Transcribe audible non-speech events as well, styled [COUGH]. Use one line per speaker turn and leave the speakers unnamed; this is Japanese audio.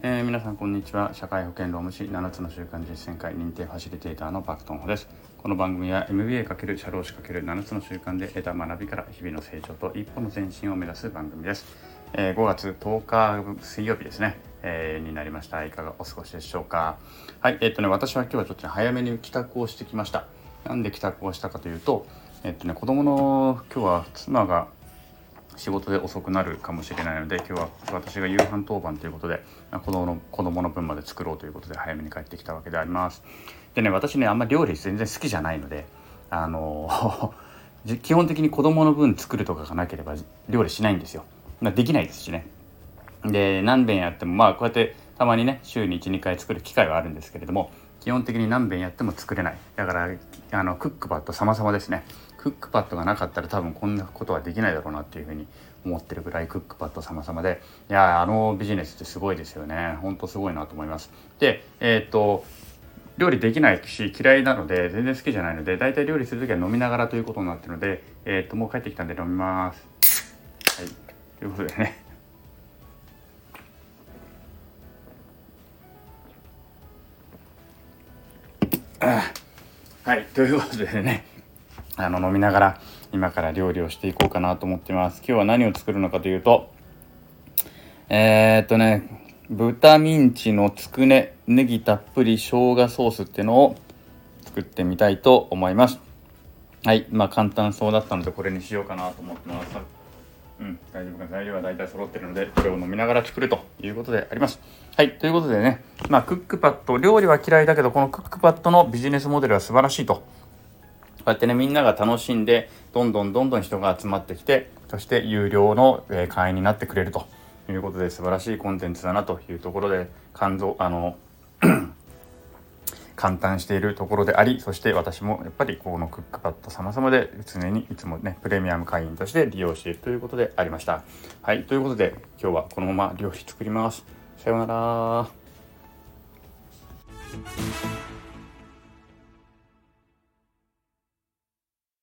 えー、皆さんこんにちは。社会保険労務士7つの習慣実践会認定ファシリテーターのバクトンホです。この番組は MBA× 社労士 ×7 つの習慣で得た学びから日々の成長と一歩の前進を目指す番組です、えー、5月10日水曜日ですね、えー、になりました。いかがお過ごしでしょうか。はい。えっとね私は今日はちょっと早めに帰宅をしてきました。なんで帰宅をしたかというとえっとね子供の今日は妻が仕事で遅くなるかもしれないので今日は私が夕飯当番ということで子供の子供の分まで作ろうということで早めに帰ってきたわけであります。でね私ねあんまり料理全然好きじゃないのであの [LAUGHS] 基本的に子供の分作るとかがなければ料理しないんですよ。できないですしね。で何遍やってもまあこうやってたまにね週に12回作る機会はあるんですけれども基本的に何遍やっても作れないだからあのクックパッド様々ですねクックパッドがなかったら多分こんなことはできないだろうなっていうふうに思ってるぐらいクックパッド様々で。いやあのビジネスってすごいですよね。ほんとすごいなと思います。でえっ、と料理できないし嫌いなので全然好きじゃないので大体料理する時は飲みながらということになってるのでえっ、ともう帰ってきたんで飲みます。はい。ということでね。はい。ということでね。あの飲みながら今から料理をしていこうかなと思ってます。今日は何を作るのかというとえー、っとね豚ミンチのつくねネギたっぷり生姜ソースっていうのを作ってみたいと思います。はいまあ簡単そうだったのでこれにしようかなと思ってます。うん大丈夫か材料は大体揃ってるのでこれを飲みながら作るということであります。はいということでねまあクックパッド料理は嫌いだけどこのクックパッドのビジネスモデルは素晴らしいとうやってねみんなが楽しんでどんどんどんどん人が集まってきてそして有料の、会員になってくれるということで素晴らしいコンテンツだなというところで感動あの [CLEARS THROAT] 簡単しているところでありそして私もやっぱりこのクックパッド様々で常にいつもねプレミアム会員として利用しているということでありました。はいということで今日はこのまま料理作ります。さようなら。